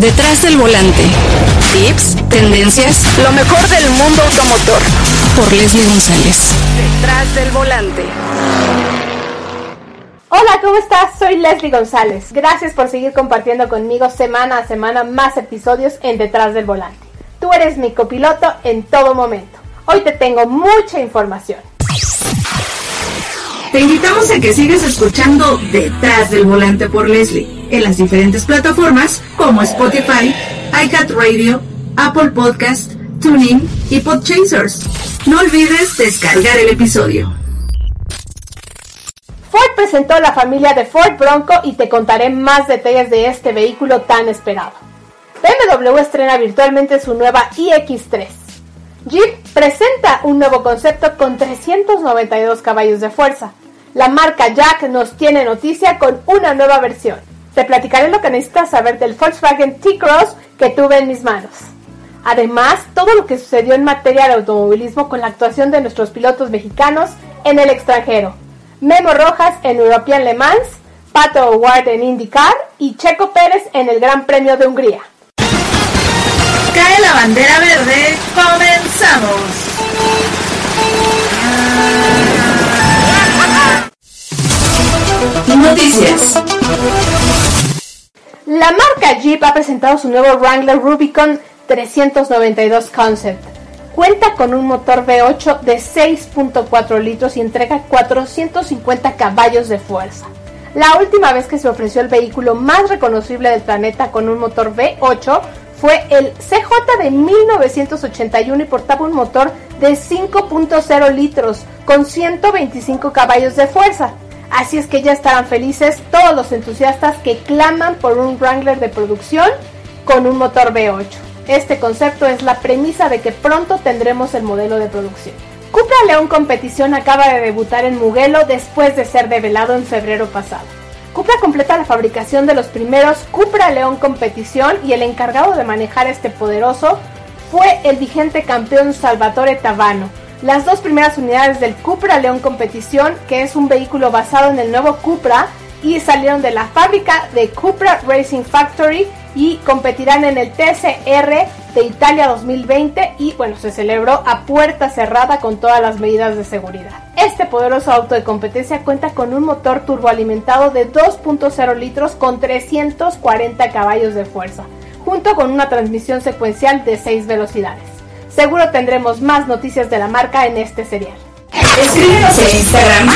Detrás del volante. Tips, tendencias, lo mejor del mundo automotor. Por Leslie González. Detrás del volante. Hola, ¿cómo estás? Soy Leslie González. Gracias por seguir compartiendo conmigo semana a semana más episodios en Detrás del volante. Tú eres mi copiloto en todo momento. Hoy te tengo mucha información. Te invitamos a que sigas escuchando Detrás del Volante por Leslie en las diferentes plataformas como Spotify, iHeartRadio, Apple Podcast, TuneIn y Podchasers. No olvides descargar el episodio. Ford presentó la familia de Ford Bronco y te contaré más detalles de este vehículo tan esperado. BMW estrena virtualmente su nueva iX3. Jeep presenta un nuevo concepto con 392 caballos de fuerza. La marca Jack nos tiene noticia con una nueva versión. Te platicaré lo que necesitas saber del Volkswagen T-Cross que tuve en mis manos. Además, todo lo que sucedió en materia de automovilismo con la actuación de nuestros pilotos mexicanos en el extranjero. Memo Rojas en European Le Mans, Pato O'Ward en IndyCar y Checo Pérez en el Gran Premio de Hungría. Cae la bandera verde, comenzamos. Noticias. La marca Jeep ha presentado su nuevo Wrangler Rubicon 392 Concept. Cuenta con un motor V8 de 6.4 litros y entrega 450 caballos de fuerza. La última vez que se ofreció el vehículo más reconocible del planeta con un motor V8 fue el CJ de 1981 y portaba un motor de 5.0 litros con 125 caballos de fuerza. Así es que ya estarán felices todos los entusiastas que claman por un Wrangler de producción con un motor V8. Este concepto es la premisa de que pronto tendremos el modelo de producción. Cupra León Competición acaba de debutar en Mugello después de ser develado en febrero pasado. Cupra completa la fabricación de los primeros Cupra León Competición y el encargado de manejar este poderoso fue el vigente campeón Salvatore Tavano, las dos primeras unidades del Cupra León Competición, que es un vehículo basado en el nuevo Cupra, y salieron de la fábrica de Cupra Racing Factory y competirán en el TCR de Italia 2020 y bueno, se celebró a puerta cerrada con todas las medidas de seguridad. Este poderoso auto de competencia cuenta con un motor turboalimentado de 2.0 litros con 340 caballos de fuerza, junto con una transmisión secuencial de 6 velocidades. Seguro tendremos más noticias de la marca en este serial. Escríbenos en Instagram,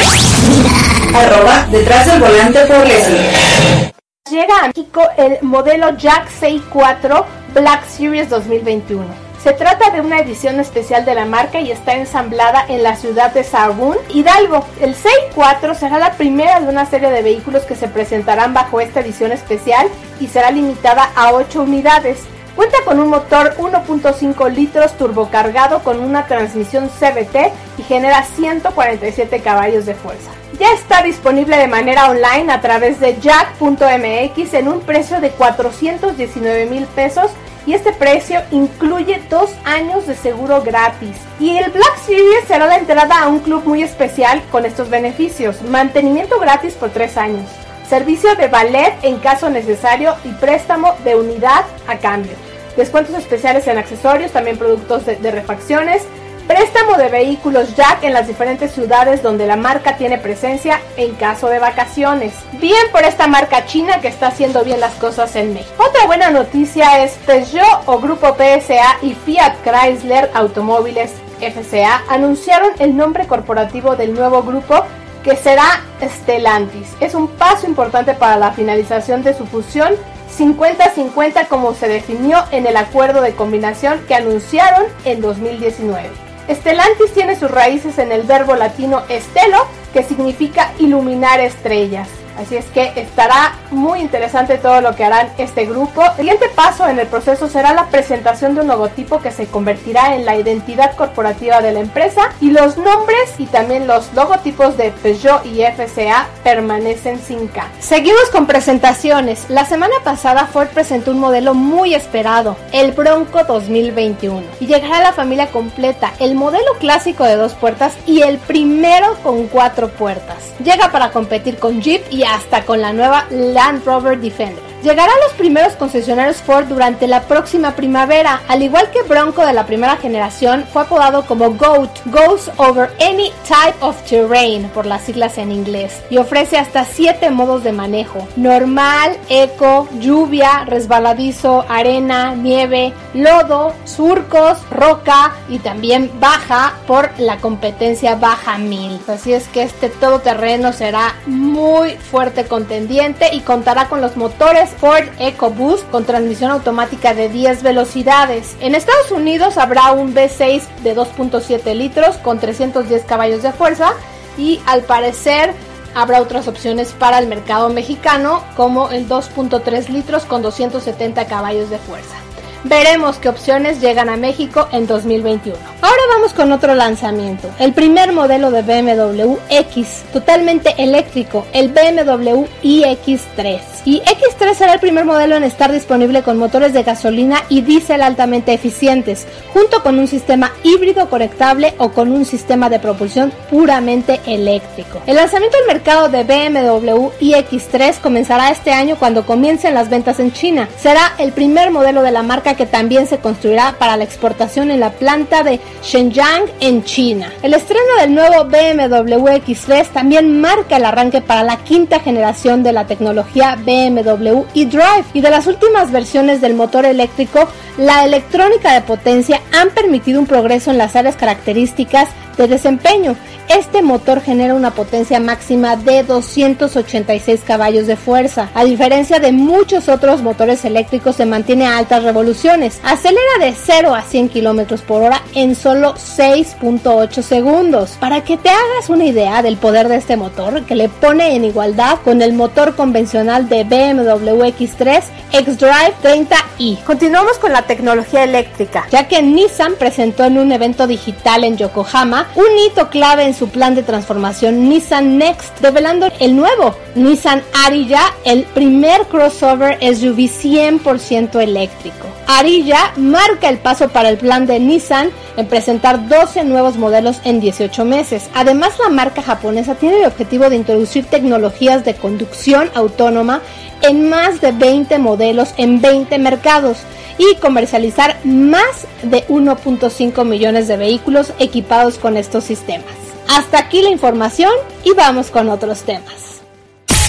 arroba detrás del volante. Llega a México el modelo Jack 64 Black Series 2021. Se trata de una edición especial de la marca y está ensamblada en la ciudad de Sahagún, Hidalgo. El 64 será la primera de una serie de vehículos que se presentarán bajo esta edición especial y será limitada a 8 unidades. Cuenta con un motor 1.5 litros turbocargado con una transmisión CVT y genera 147 caballos de fuerza. Ya está disponible de manera online a través de jack.mx en un precio de 419 mil pesos y este precio incluye dos años de seguro gratis. Y el Black Series será la entrada a un club muy especial con estos beneficios. Mantenimiento gratis por tres años. Servicio de ballet en caso necesario y préstamo de unidad a cambio descuentos especiales en accesorios, también productos de, refacciones, préstamo de vehículos Jack en las diferentes ciudades donde la marca tiene presencia en caso de vacaciones. Bien por esta marca china que está haciendo bien las cosas en México. Otra buena noticia es Peugeot o Grupo PSA y Fiat Chrysler Automóviles FCA anunciaron el nombre corporativo del nuevo grupo que será Stellantis. Es un paso importante para la finalización de su fusión 50-50 como se definió en el acuerdo de combinación que anunciaron en 2019. Estelantis tiene sus raíces en el verbo latino estelo, que significa iluminar estrellas. Así es que estará muy interesante todo lo que harán este grupo. El siguiente paso en el proceso será la presentación de un logotipo que se convertirá en la identidad corporativa de la empresa y los nombres y también los logotipos de Peugeot y FCA permanecen sin cambio. Seguimos con presentaciones. La semana pasada Ford presentó un modelo muy esperado, el Bronco 2021, y llegará a la familia completa, el modelo clásico de dos puertas y el primero con cuatro puertas. Llega para competir con Jeep y hasta con la nueva Land Rover Defender. Llegará a los primeros concesionarios Ford durante la próxima primavera. Al igual que Bronco de la primera generación, fue apodado como GOAT, Goes Over Any Type of Terrain, por las siglas en inglés, y ofrece hasta 7 modos de manejo: normal, eco, lluvia, resbaladizo, arena, nieve, lodo, surcos, roca y también baja por la competencia Baja 1000. Así es que este todoterreno será muy fuerte contendiente y contará con los motores Ford EcoBoost con transmisión automática de 10 velocidades. En Estados Unidos habrá un V6 de 2.7 litros con 310 caballos de fuerza y al parecer habrá otras opciones para el mercado mexicano como el 2.3 litros con 270 caballos de fuerza. Veremos qué opciones llegan a México en 2021. Ahora vamos con otro lanzamiento, el primer modelo de BMW X, totalmente eléctrico, el BMW iX3. Y X3 será el primer modelo en estar disponible con motores de gasolina y diésel altamente eficientes, junto con un sistema híbrido conectable o con un sistema de propulsión puramente eléctrico. El lanzamiento al mercado de BMW iX3 comenzará este año cuando comiencen las ventas en China. Será el primer modelo de la marca que también se construirá para la exportación en la planta de Shenyang en China. El estreno del nuevo BMW X3 también marca el arranque para la quinta generación de la tecnología BMW eDrive y de las últimas versiones del motor eléctrico, la electrónica de potencia han permitido un progreso en las áreas características de desempeño. Este motor genera una potencia máxima de 286 caballos de fuerza. A diferencia de muchos otros motores eléctricos, se mantiene a altas revoluciones. Acelera de 0 a 100 km por hora en solo 6.8 segundos. Para que te hagas una idea del poder de este motor, que le pone en igualdad con el motor convencional de BMW X3 xDrive 30i. Continuamos con la tecnología eléctrica, ya que Nissan presentó en un evento digital en Yokohama un hito clave en su plan de transformación Nissan Next, revelando el nuevo Nissan Ariya, el primer crossover SUV 100% eléctrico. Ariya marca el paso para el plan de Nissan en presentar 12 nuevos modelos en 18 meses. Además, la marca japonesa tiene el objetivo de introducir tecnologías de conducción autónoma en más de 20 modelos en 20 mercados y comercializar más de 1.5 millones de vehículos equipados con estos sistemas. Hasta aquí la información y vamos con otros temas.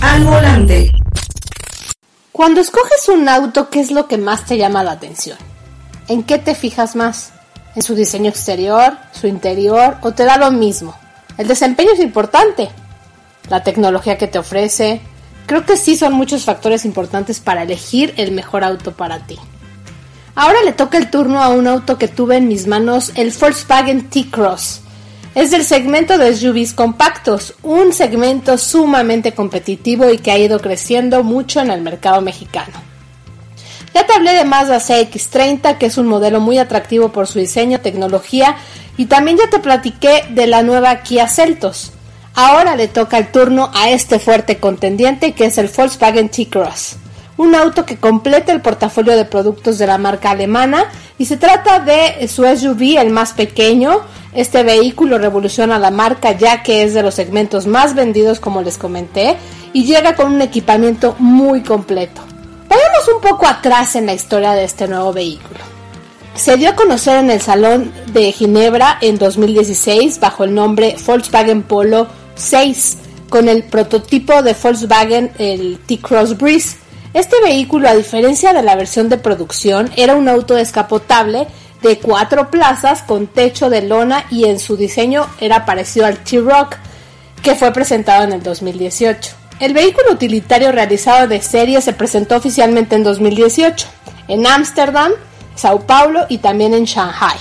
Al volante. Cuando escoges un auto, ¿qué es lo que más te llama la atención? ¿En qué te fijas más? ¿En su diseño exterior, su interior o te da lo mismo? El desempeño es importante. La tecnología que te ofrece. Creo que sí son muchos factores importantes para elegir el mejor auto para ti. Ahora le toca el turno a un auto que tuve en mis manos, el Volkswagen T-Cross. Es del segmento de SUVs compactos, un segmento sumamente competitivo y que ha ido creciendo mucho en el mercado mexicano. Ya te hablé de Mazda CX30, que es un modelo muy atractivo por su diseño, tecnología, y también ya te platiqué de la nueva Kia Celtos. Ahora le toca el turno a este fuerte contendiente que es el Volkswagen T-Cross un auto que completa el portafolio de productos de la marca alemana y se trata de su SUV, el más pequeño. Este vehículo revoluciona la marca ya que es de los segmentos más vendidos como les comenté y llega con un equipamiento muy completo. Vayamos un poco atrás en la historia de este nuevo vehículo. Se dio a conocer en el Salón de Ginebra en 2016 bajo el nombre Volkswagen Polo 6 con el prototipo de Volkswagen el T-Cross Breeze este vehículo, a diferencia de la versión de producción, era un auto descapotable de cuatro plazas con techo de lona y en su diseño era parecido al T-Rock que fue presentado en el 2018. El vehículo utilitario realizado de serie se presentó oficialmente en 2018 en Ámsterdam, Sao Paulo y también en Shanghai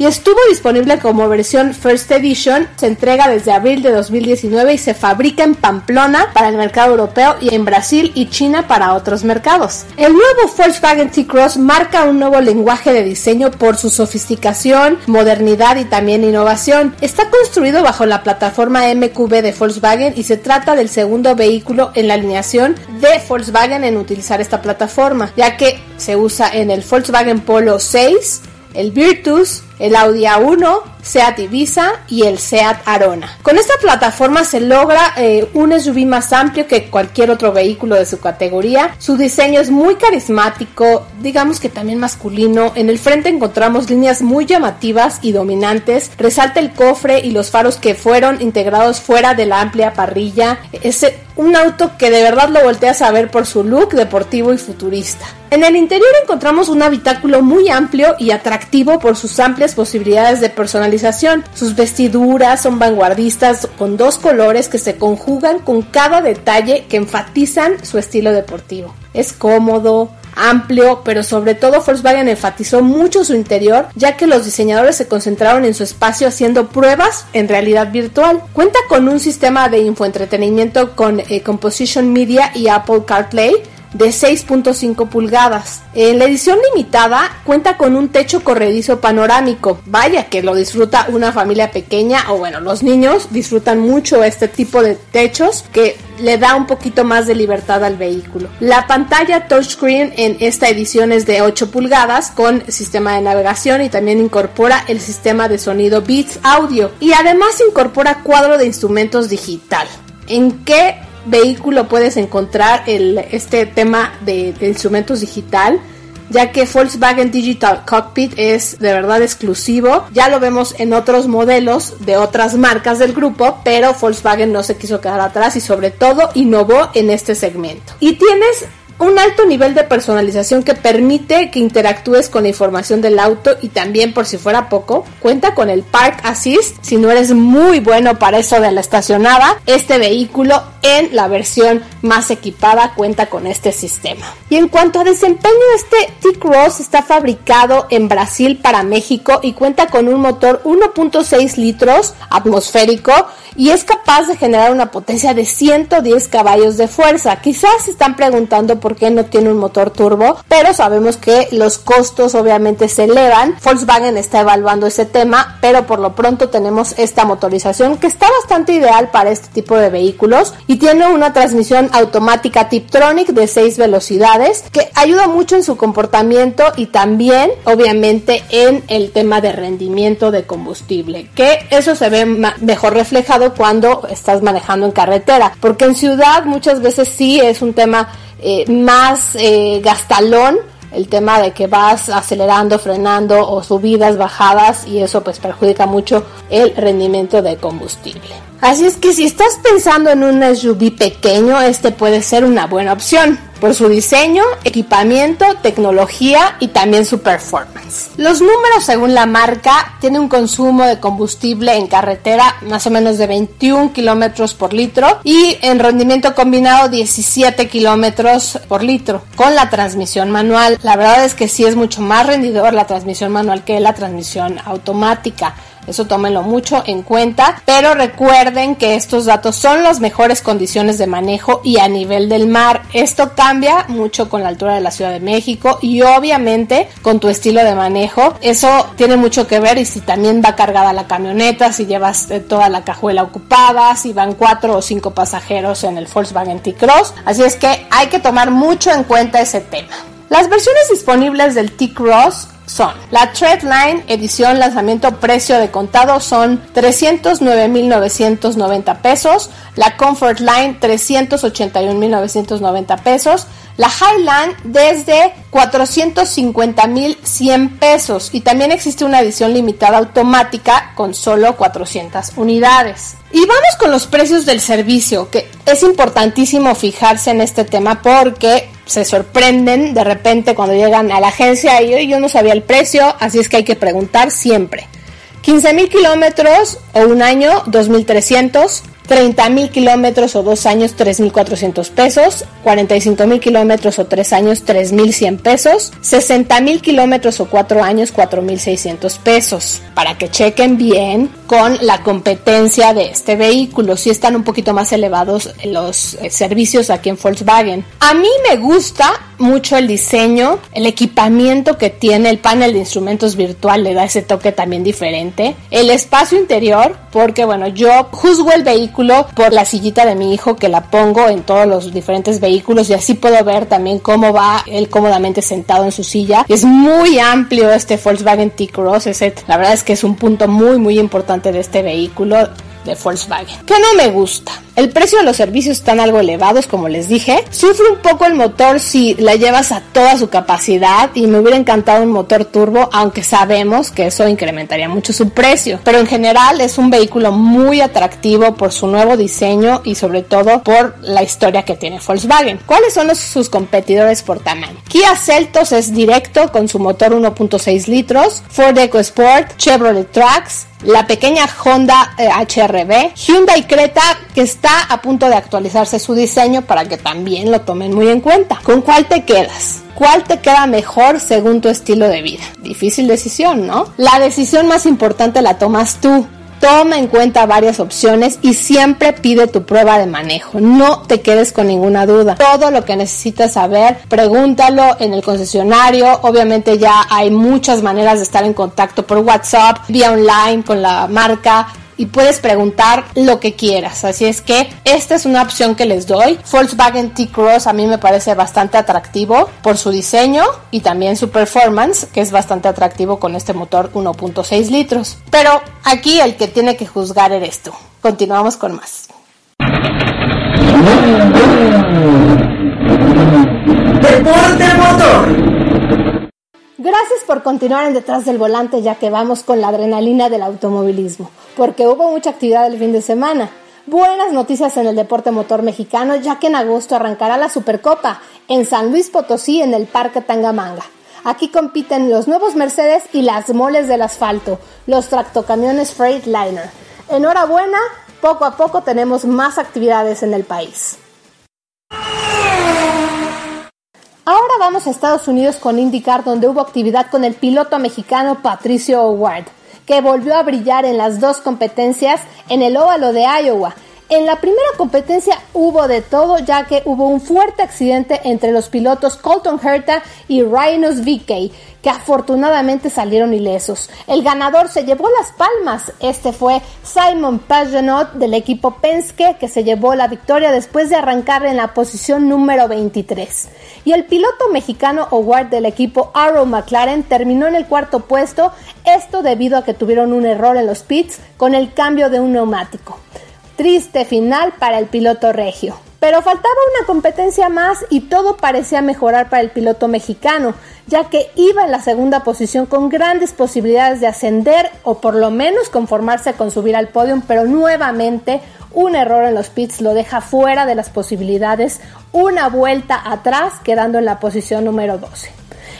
y estuvo disponible como versión First Edition. Se entrega desde abril de 2019 y se fabrica en Pamplona para el mercado europeo y en Brasil y China para otros mercados. El nuevo Volkswagen T-Cross marca un nuevo lenguaje de diseño por su sofisticación, modernidad y también innovación. Está construido bajo la plataforma MQB de Volkswagen y se trata del segundo vehículo en la alineación de Volkswagen en utilizar esta plataforma, ya que se usa en el Volkswagen Polo 6, el Virtus, el Audi A1, Seat Ibiza y el Seat Arona. Con esta plataforma se logra eh, un SUV más amplio que cualquier otro vehículo de su categoría. Su diseño es muy carismático, digamos que también masculino. En el frente encontramos líneas muy llamativas y dominantes. Resalta el cofre y los faros que fueron integrados fuera de la amplia parrilla. Es un auto que de verdad lo volteas a ver por su look deportivo y futurista. En el interior encontramos un habitáculo muy amplio y atractivo por sus amplias posibilidades de personalización. Sus vestiduras son vanguardistas con dos colores que se conjugan con cada detalle que enfatizan su estilo deportivo. Es cómodo, amplio, pero sobre todo Volkswagen enfatizó mucho su interior, ya que los diseñadores se concentraron en su espacio haciendo pruebas en realidad virtual. Cuenta con un sistema de infoentretenimiento con eh, Composition Media y Apple CarPlay, de 6.5 pulgadas. En la edición limitada cuenta con un techo corredizo panorámico. Vaya que lo disfruta una familia pequeña o bueno, los niños disfrutan mucho este tipo de techos que le da un poquito más de libertad al vehículo. La pantalla touchscreen en esta edición es de 8 pulgadas con sistema de navegación y también incorpora el sistema de sonido Beats Audio y además incorpora cuadro de instrumentos digital. ¿En qué vehículo puedes encontrar el, este tema de, instrumentos digital ya que Volkswagen Digital Cockpit es de verdad exclusivo. Ya lo vemos en otros modelos de otras marcas del grupo, pero Volkswagen no se quiso quedar atrás y sobre todo innovó en este segmento. Y tienes un alto nivel de personalización que permite que interactúes con la información del auto y también por si fuera poco, cuenta con el Park Assist. Si no eres muy bueno para eso de la estacionada, este vehículo en la versión más equipada cuenta con este sistema. Y en cuanto a desempeño, este T-Cross está fabricado en Brasil para México y cuenta con un motor 1.6 litros atmosférico y es capaz de generar una potencia de 110 caballos de fuerza. Quizás se están preguntando por qué no tiene un motor turbo, pero sabemos que los costos obviamente se elevan. Volkswagen está evaluando ese tema, pero por lo pronto tenemos esta motorización que está bastante ideal para este tipo de vehículos y tiene una transmisión automática Tiptronic de 6 velocidades que ayuda mucho en su comportamiento y también obviamente en el tema de rendimiento de combustible, que eso se ve mejor reflejado cuando estás manejando en carretera, porque en ciudad muchas veces sí es un tema eh, más eh, gastalón el tema de que vas acelerando, frenando o subidas, bajadas y eso pues perjudica mucho el rendimiento de combustible. Así es que si estás pensando en un SUV pequeño, este puede ser una buena opción por su diseño, equipamiento, tecnología y también su performance. Los números según la marca tiene un consumo de combustible en carretera más o menos de 21 kilómetros por litro y en rendimiento combinado 17 kilómetros por litro con la transmisión manual. La verdad es que sí es mucho más rendidor la transmisión manual que la transmisión automática. Eso tómenlo mucho en cuenta. Pero recuerden que estos datos son las mejores condiciones de manejo y a nivel del mar. Esto cambia mucho con la altura de la Ciudad de México y obviamente con tu estilo de manejo. Eso tiene mucho que ver y si también va cargada la camioneta, si llevas eh, toda la cajuela ocupada, si van cuatro o cinco pasajeros en el Volkswagen T-Cross. Así es que hay que tomar mucho en cuenta ese tema. Las versiones disponibles del T-Cross son. La Treadline edición lanzamiento precio de contado son 309.990 pesos, la Comfort Line 381.990 pesos, la Highland desde 450.100 pesos. Y también existe una edición limitada automática con solo 400 unidades. Y vamos con los precios del servicio, que es importantísimo fijarse en este tema porque se sorprenden de repente cuando llegan a la agencia y yo no sabía el precio, así es que hay que preguntar siempre. 15 mil kilómetros o un año, 2.300. 30 mil kilómetros o dos años, 3.400 pesos. 45 mil kilómetros o tres años, 3.100 pesos. 60 mil kilómetros o cuatro años, 4.600 pesos. Para que chequen bien con la competencia de este vehículo. Sí están un poquito más elevados los eh, servicios aquí en Volkswagen. A mí me gusta mucho el diseño, el equipamiento que tiene, el panel de instrumentos virtual le da ese toque también diferente. El espacio interior, porque bueno, yo juzgo el vehículo por la sillita de mi hijo que la pongo en todos los diferentes vehículos y así puedo ver también cómo va él cómodamente sentado en su silla. Es muy amplio este Volkswagen T-Cross, la verdad es que es un punto muy muy importante de este vehículo de Volkswagen. ¿Qué no me gusta? El precio de los servicios están algo elevados, como les dije. Sufre un poco el motor si la llevas a toda su capacidad y me hubiera encantado un motor turbo, aunque sabemos que eso incrementaría mucho su precio. Pero en general es un vehículo muy atractivo por su nuevo diseño y sobre todo por la historia que tiene Volkswagen. ¿Cuáles son sus competidores por tamaño? Kia Celtos es directo con su motor 1.6 litros, Ford EcoSport, Chevrolet Trax, la pequeña Honda HRB, eh, Hyundai Creta que está a punto de actualizarse su diseño para que también lo tomen muy en cuenta. ¿Con cuál te quedas? ¿Cuál te queda mejor según tu estilo de vida? Difícil decisión, ¿no? La decisión más importante la tomas tú. Toma en cuenta varias opciones y siempre pide tu prueba de manejo. No te quedes con ninguna duda. Todo lo que necesitas saber, pregúntalo en el concesionario. Obviamente ya hay muchas maneras de estar en contacto por WhatsApp, vía online con la marca y puedes preguntar lo que quieras. Así es que esta es una opción que les doy. Volkswagen T-Cross a mí me parece bastante atractivo por su diseño y también su performance, que es bastante atractivo con este motor 1.6 litros. Pero aquí el que tiene que juzgar eres tú. Continuamos con más. Deporte motor. Gracias por continuar en detrás del volante ya que vamos con la adrenalina del automovilismo, porque hubo mucha actividad el fin de semana. Buenas noticias en el deporte motor mexicano ya que en agosto arrancará la Supercopa en San Luis Potosí en el Parque Tangamanga. Aquí compiten los nuevos Mercedes y las moles del asfalto, los tractocamiones Freightliner. Enhorabuena, poco a poco tenemos más actividades en el país. Ahora vamos a Estados Unidos con IndyCar donde hubo actividad con el piloto mexicano Patricio Howard, que volvió a brillar en las dos competencias en el óvalo de Iowa en la primera competencia hubo de todo, ya que hubo un fuerte accidente entre los pilotos Colton Herta y Rhinos VK, que afortunadamente salieron ilesos. El ganador se llevó las palmas. Este fue Simon Pagenaud del equipo Penske, que se llevó la victoria después de arrancar en la posición número 23. Y el piloto mexicano Howard del equipo Arrow McLaren terminó en el cuarto puesto, esto debido a que tuvieron un error en los pits con el cambio de un neumático. Triste final para el piloto regio. Pero faltaba una competencia más y todo parecía mejorar para el piloto mexicano, ya que iba en la segunda posición con grandes posibilidades de ascender o por lo menos conformarse con subir al podio, pero nuevamente un error en los pits lo deja fuera de las posibilidades, una vuelta atrás quedando en la posición número 12.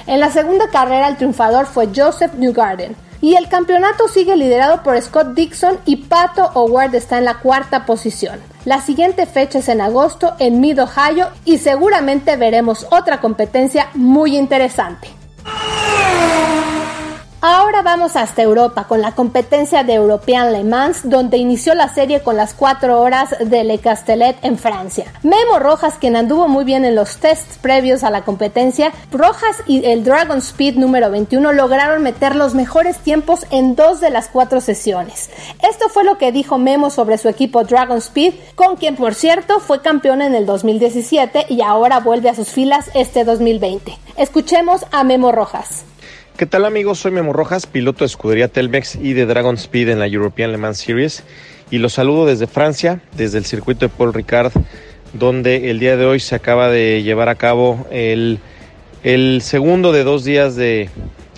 En la segunda carrera el triunfador fue Joseph Newgarden y el campeonato sigue liderado por Scott Dixon y Pato Howard está en la cuarta posición. La siguiente fecha es en agosto en Mid Ohio y seguramente veremos otra competencia muy interesante. Ahora vamos hasta Europa con la competencia de European Le Mans, donde inició la serie con las 4 horas de Le Castellet en Francia. Memo Rojas, quien anduvo muy bien en los tests previos a la competencia, Rojas y el Dragon Speed número 21 lograron meter los mejores tiempos en dos de las cuatro sesiones. Esto fue lo que dijo Memo sobre su equipo Dragon Speed, con quien por cierto fue campeón en el 2017 y ahora vuelve a sus filas este 2020. Escuchemos a Memo Rojas. ¿Qué tal amigos? Soy Memo Rojas, piloto de escudería Telmex y de Dragon Speed en la European Le Mans Series y los saludo desde Francia, desde el circuito de Paul Ricard, donde el día de hoy se acaba de llevar a cabo el, segundo de dos días de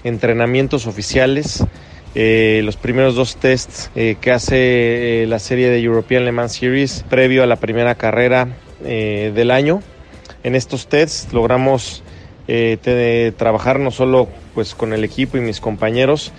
entrenamientos oficiales. Eh, los primeros dos tests eh, que hace eh, la serie de European Le Mans Series previo a la primera carrera del año. En estos tests logramos trabajar no solo pues con el equipo y mis compañeros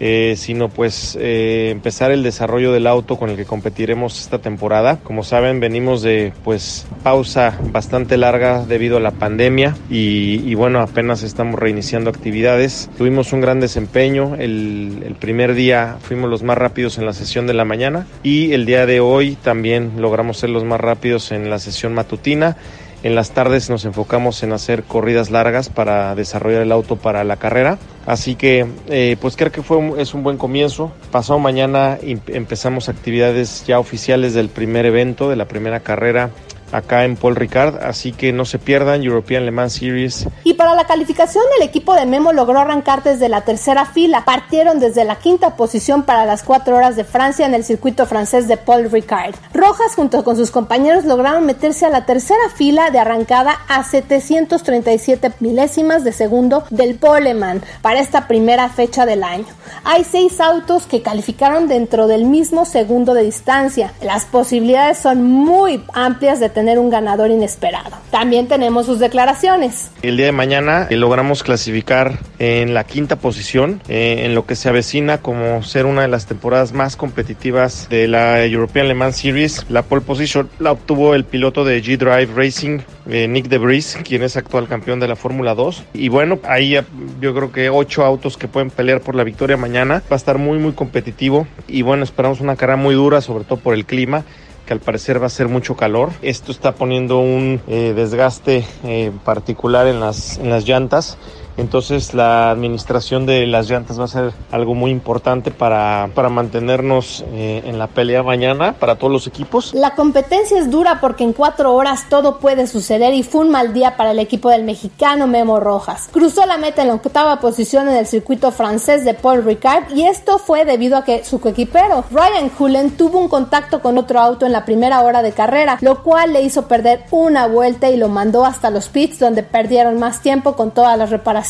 eh, sino pues eh, empezar el desarrollo del auto con el que competiremos esta temporada. Como saben, venimos de pues pausa bastante larga debido a la pandemia y, bueno, apenas estamos reiniciando actividades. Tuvimos un gran desempeño, el, el primer día fuimos los más rápidos en la sesión de la mañana y el día de hoy también logramos ser los más rápidos en la sesión matutina en las tardes nos enfocamos en hacer corridas largas para desarrollar el auto para la carrera. Así que, eh, pues creo que fue es un buen comienzo. Pasado mañana empezamos actividades ya oficiales del primer evento, de la primera carrera acá en Paul Ricard, así que no se pierdan European Le Mans Series. Y para la calificación el equipo de Memo logró arrancar desde la tercera fila, partieron desde la quinta posición para las cuatro horas de Francia en el circuito francés de Paul Ricard. Rojas junto con sus compañeros lograron meterse a la tercera fila de arrancada a 737 milésimas de segundo del Poleman para esta primera fecha del año. Hay seis autos que calificaron dentro del mismo segundo de distancia. Las posibilidades son muy amplias de tener un ganador inesperado. También tenemos sus declaraciones. El día de mañana eh, logramos clasificar en la quinta posición eh, en lo que se avecina como ser una de las temporadas más competitivas de la European Le Mans Series. La pole position la obtuvo el piloto de G-Drive Racing, eh, Nick DeVries, quien es actual campeón de la Fórmula 2. Y bueno, ahí yo creo que ocho autos que pueden pelear por la victoria mañana. Va a estar muy, muy competitivo. Y bueno, esperamos una carrera muy dura, sobre todo por el clima que al parecer va a ser mucho calor. Esto está poniendo un eh, desgaste eh, particular en las, en las llantas entonces la administración de las llantas va a ser algo muy importante para, para mantenernos eh, en la pelea mañana para todos los equipos. La competencia es dura porque en cuatro horas todo puede suceder y fue un mal día para el equipo del mexicano Memo Rojas. Cruzó la meta en la octava posición en el circuito francés de Paul Ricard y esto fue debido a que su coequipero Ryan Cullen tuvo un contacto con otro auto en la primera hora de carrera, lo cual le hizo perder una vuelta y lo mandó hasta los pits donde perdieron más tiempo con todas las reparaciones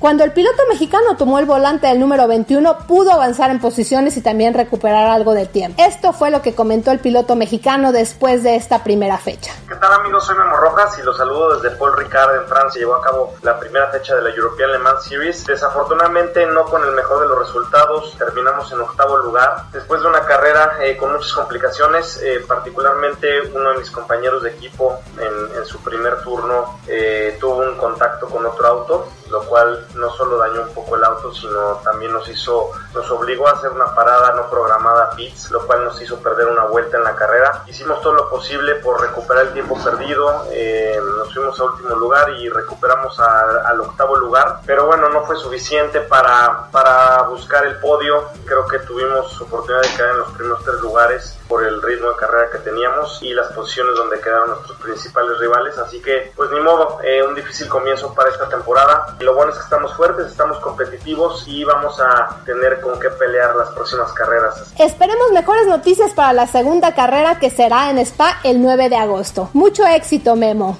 cuando el piloto mexicano tomó el volante del número 21, pudo avanzar en posiciones y también recuperar algo de tiempo. Esto fue lo que comentó el piloto mexicano después de esta primera fecha. ¿Qué tal amigos? Soy Memo Rojas y los saludo desde Paul Ricard en Francia. Llevó a cabo la primera fecha de la European Le Mans Series. Desafortunadamente no con el mejor de los resultados, terminamos en octavo lugar. Después de una carrera eh, con muchas complicaciones, eh, particularmente uno de mis compañeros de equipo en, en su primer turno eh, tuvo un contacto con otro auto lo cual no solo dañó un poco el auto, sino también nos hizo, nos obligó a hacer una parada no programada pits, lo cual nos hizo perder una vuelta en la carrera. Hicimos todo lo posible por recuperar el tiempo perdido, eh, nos fuimos a último lugar y recuperamos al octavo lugar, pero bueno, no fue suficiente para, para buscar el podio. Creo que tuvimos oportunidad de quedar en los primeros tres lugares por el ritmo de carrera que teníamos y las posiciones donde quedaron nuestros principales rivales. Así que, pues ni modo, eh, un difícil comienzo para esta temporada. Lo bueno es que estamos fuertes, estamos competitivos y vamos a tener con qué pelear las próximas carreras. Esperemos mejores noticias para la segunda carrera que será en Spa el 9 de agosto. Mucho éxito, Memo.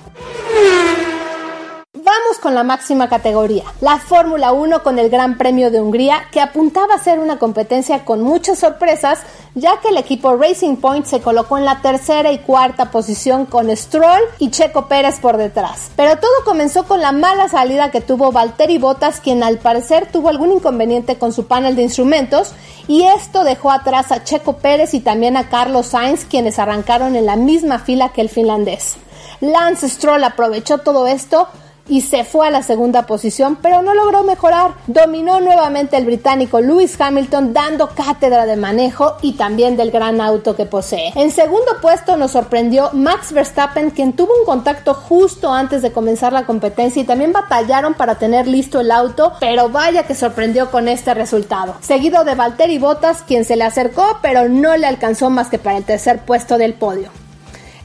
Con la máxima categoría, la Fórmula 1 con el Gran Premio de Hungría, que apuntaba a ser una competencia con muchas sorpresas, ya que el equipo Racing Point se colocó en la tercera y cuarta posición con Stroll y Checo Pérez por detrás. Pero todo comenzó con la mala salida que tuvo Valtteri Bottas, quien al parecer tuvo algún inconveniente con su panel de instrumentos, y esto dejó atrás a Checo Pérez y también a Carlos Sainz, quienes arrancaron en la misma fila que el finlandés. Lance Stroll aprovechó todo esto y se fue a la segunda posición, pero no logró mejorar. Dominó nuevamente el británico Lewis Hamilton dando cátedra de manejo y también del gran auto que posee. En segundo puesto nos sorprendió Max Verstappen, quien tuvo un contacto justo antes de comenzar la competencia y también batallaron para tener listo el auto, pero vaya que sorprendió con este resultado. Seguido de Valtteri Bottas, quien se le acercó, pero no le alcanzó más que para el tercer puesto del podio.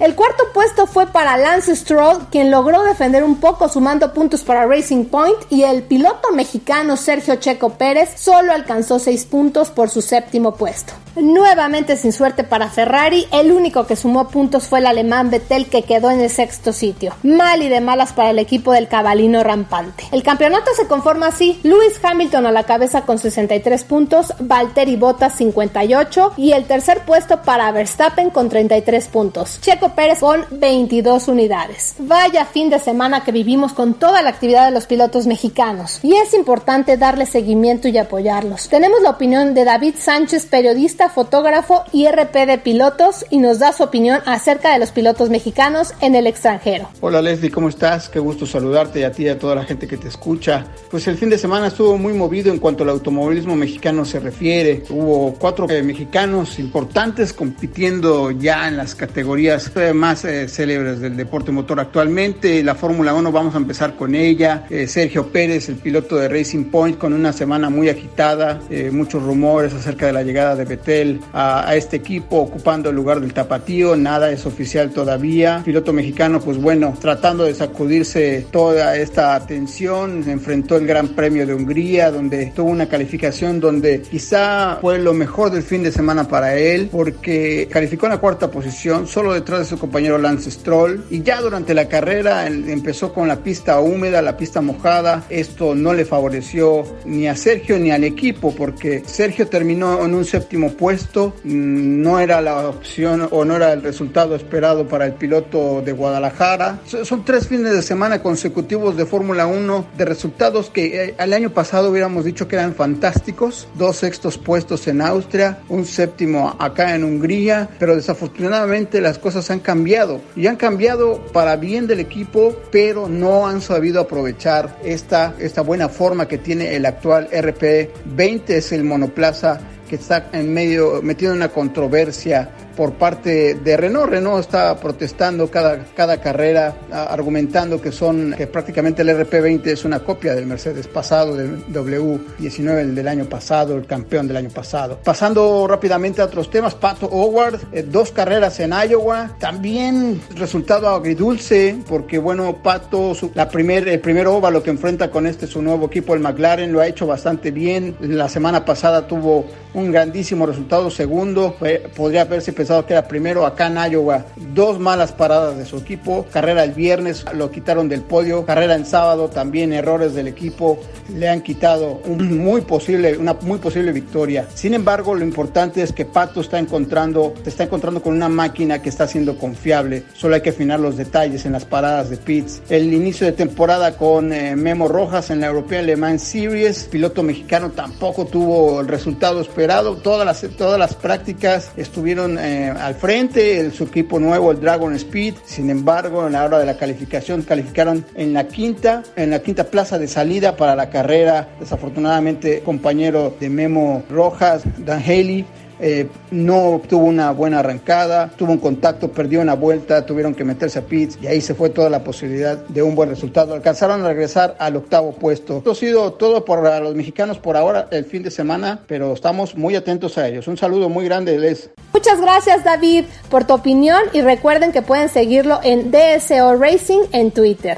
El cuarto puesto fue para Lance Stroll, quien logró defender un poco sumando puntos para Racing Point y el piloto mexicano Sergio Checo Pérez solo alcanzó seis puntos por su séptimo puesto. Nuevamente sin suerte para Ferrari, el único que sumó puntos fue el alemán Vettel que quedó en el sexto sitio. Mal y de malas para el equipo del cabalino rampante. El campeonato se conforma así: Lewis Hamilton a la cabeza con 63 puntos, Valtteri Bottas 58 y el tercer puesto para Verstappen con 33 puntos. Checo Pérez con 22 unidades. Vaya fin de semana que vivimos con toda la actividad de los pilotos mexicanos y es importante darle seguimiento y apoyarlos. Tenemos la opinión de David Sánchez, periodista, fotógrafo y RP de pilotos y nos da su opinión acerca de los pilotos mexicanos en el extranjero. Hola Leslie, ¿cómo estás? Qué gusto saludarte y a ti y a toda la gente que te escucha. Pues el fin de semana estuvo muy movido en cuanto al automovilismo mexicano se refiere. Hubo cuatro eh, mexicanos importantes compitiendo ya en las categorías más eh, célebres del deporte motor actualmente. La Fórmula 1, vamos a empezar con ella. Sergio Pérez, el piloto de Racing Point, con una semana muy agitada, muchos rumores acerca de la llegada de Betel a, a este equipo, ocupando el lugar del tapatío. Nada es oficial todavía. Piloto mexicano, pues bueno, tratando de sacudirse toda esta atención, enfrentó el Gran Premio de Hungría, donde tuvo una calificación donde quizá fue lo mejor del fin de semana para él, porque calificó en la cuarta posición, solo detrás de su compañero Lance Stroll, y ya durante la carrera empezó con la pista húmeda, la pista mojada, esto no le favoreció ni a Sergio ni al equipo, porque Sergio terminó en un séptimo puesto, mm, no era la opción o no era el resultado esperado para el piloto de Guadalajara. Son tres fines de semana consecutivos de Fórmula 1 de resultados que eh, al año pasado hubiéramos dicho que eran fantásticos. Dos sextos puestos en Austria, un séptimo acá en Hungría, pero desafortunadamente las cosas han cambiado y han cambiado para bien del equipo, pero no han sabido aprovechar esta, esta buena forma que tiene el actual RP20, es el monoplaza que está en medio, metido en una controversia por parte de Renault. Renault está protestando cada, cada carrera, argumentando que son que prácticamente el RP20 es una copia del Mercedes pasado, del W19 el del año pasado, el campeón del año pasado. Pasando rápidamente a otros temas, Pato Howard, eh, dos carreras en Iowa, también resultado agridulce, porque bueno, Pato, la primer, el primer óvalo que enfrenta con este su nuevo equipo, el McLaren, lo ha hecho bastante bien. La semana pasada tuvo un grandísimo resultado segundo, podría haberse pensado que era primero acá en Iowa, dos malas paradas de su equipo, carrera el viernes lo quitaron del podio, carrera en sábado también errores del equipo. Le han quitado un muy posible, una muy posible victoria. Sin embargo, lo importante es que Pato está encontrando, está encontrando con una máquina que está siendo confiable, solo hay que afinar los detalles en las paradas de pits. El inicio de temporada con eh, Memo Rojas en la European Le Mans Series, piloto mexicano tampoco tuvo el resultado esperado, todas las, todas las prácticas estuvieron eh, al frente, su equipo nuevo, el Dragon Speed. Sin embargo, en la hora de la calificación, calificaron en la quinta, en la quinta plaza de salida para la carrera. Desafortunadamente, compañero de Memo Rojas, Dan Haley, eh, no tuvo una buena arrancada, tuvo un contacto, perdió una vuelta, tuvieron que meterse a pits y ahí se fue toda la posibilidad de un buen resultado. Alcanzaron a regresar al octavo puesto. Esto ha sido todo para los mexicanos por ahora el fin de semana, pero estamos muy atentos a ellos. Un saludo muy grande, Les. Muchas gracias David por tu opinión y recuerden que pueden seguirlo en DSO Racing en Twitter.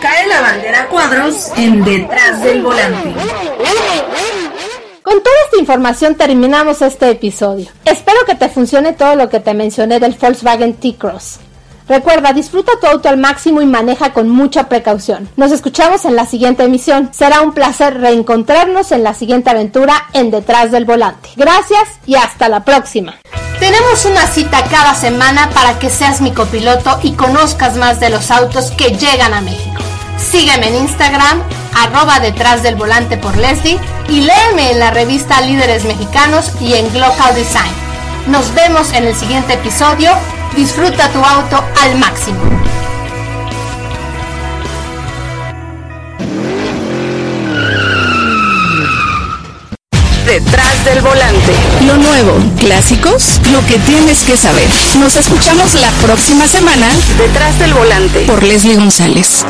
Cae la bandera cuadros en detrás del volante. Con toda esta información terminamos este episodio. Espero que te funcione todo lo que te mencioné del Volkswagen T-Cross. Recuerda, disfruta tu auto al máximo y maneja con mucha precaución. Nos escuchamos en la siguiente emisión. Será un placer reencontrarnos en la siguiente aventura en Detrás del Volante. Gracias y hasta la próxima. Tenemos una cita cada semana para que seas mi copiloto y conozcas más de los autos que llegan a México. Sígueme en Instagram, arroba detrás del volante por Leslie y léeme en la revista Líderes Mexicanos y en Global Design. Nos vemos en el siguiente episodio. Disfruta tu auto al máximo. Detrás del volante. Lo nuevo, clásicos, lo que tienes que saber. Nos escuchamos la próxima semana. Detrás del volante. Por Leslie González.